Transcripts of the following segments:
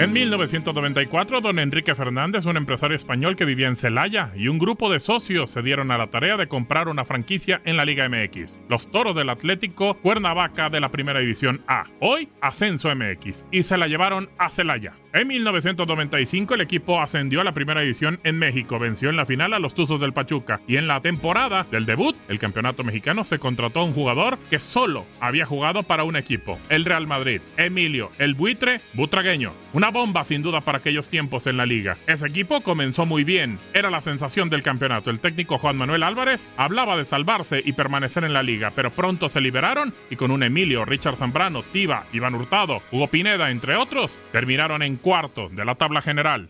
En 1994, don Enrique Fernández, un empresario español que vivía en Celaya, y un grupo de socios se dieron a la tarea de comprar una franquicia en la Liga MX, los Toros del Atlético Cuernavaca de la Primera División A, hoy Ascenso MX, y se la llevaron a Celaya. En 1995 el equipo ascendió a la Primera División en México, venció en la final a los Tuzos del Pachuca, y en la temporada del debut, el Campeonato Mexicano se contrató a un jugador que solo había jugado para un equipo, el Real Madrid, Emilio, el buitre butragueño. Una bomba sin duda para aquellos tiempos en la liga. Ese equipo comenzó muy bien, era la sensación del campeonato. El técnico Juan Manuel Álvarez hablaba de salvarse y permanecer en la liga, pero pronto se liberaron y con un Emilio, Richard Zambrano, Tiva, Iván Hurtado, Hugo Pineda, entre otros, terminaron en cuarto de la tabla general.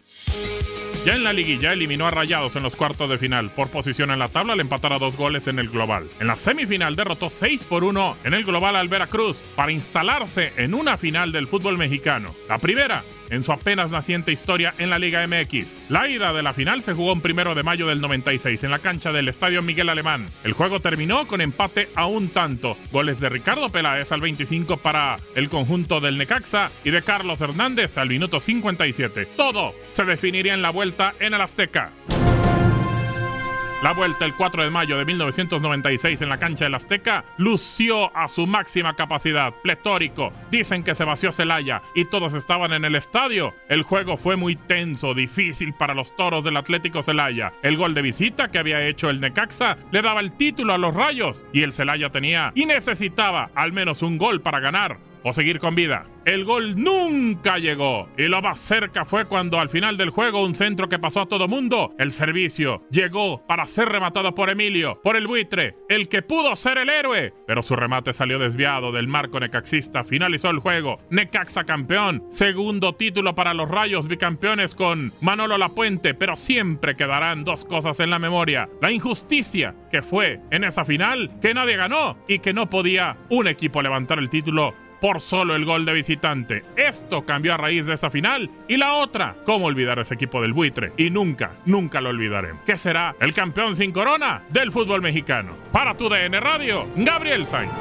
Ya en la liguilla eliminó a Rayados en los cuartos de final por posición en la tabla al empatar a dos goles en el global. En la semifinal derrotó 6 por 1 en el global al Veracruz para instalarse en una final del fútbol mexicano. La primera en su apenas naciente historia en la Liga MX. La ida de la final se jugó en primero de mayo del 96 en la cancha del Estadio Miguel Alemán. El juego terminó con empate a un tanto. Goles de Ricardo Peláez al 25 para el conjunto del Necaxa y de Carlos Hernández al minuto 57. Todo se definiría en la vuelta en el Azteca. La vuelta el 4 de mayo de 1996 en la cancha del Azteca lució a su máxima capacidad, pletórico. Dicen que se vació Celaya y todos estaban en el estadio. El juego fue muy tenso, difícil para los toros del Atlético Celaya. El gol de visita que había hecho el Necaxa le daba el título a los Rayos y el Celaya tenía y necesitaba al menos un gol para ganar o seguir con vida. El gol nunca llegó. Y lo más cerca fue cuando al final del juego un centro que pasó a todo mundo, el servicio, llegó para ser rematado por Emilio, por el buitre, el que pudo ser el héroe, pero su remate salió desviado del marco necaxista, finalizó el juego, Necaxa campeón, segundo título para los Rayos bicampeones con Manolo Lapuente, pero siempre quedarán dos cosas en la memoria, la injusticia que fue en esa final que nadie ganó y que no podía un equipo levantar el título por solo el gol de visitante. Esto cambió a raíz de esa final. Y la otra, ¿cómo olvidar ese equipo del buitre? Y nunca, nunca lo olvidaremos. ¿Qué será el campeón sin corona del fútbol mexicano? Para tu DN Radio, Gabriel Sainz.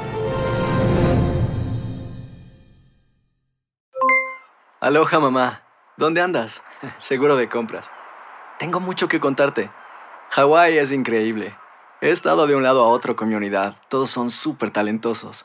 Aloha mamá. ¿Dónde andas? Seguro de compras. Tengo mucho que contarte. Hawái es increíble. He estado de un lado a otro con mi unidad. Todos son súper talentosos.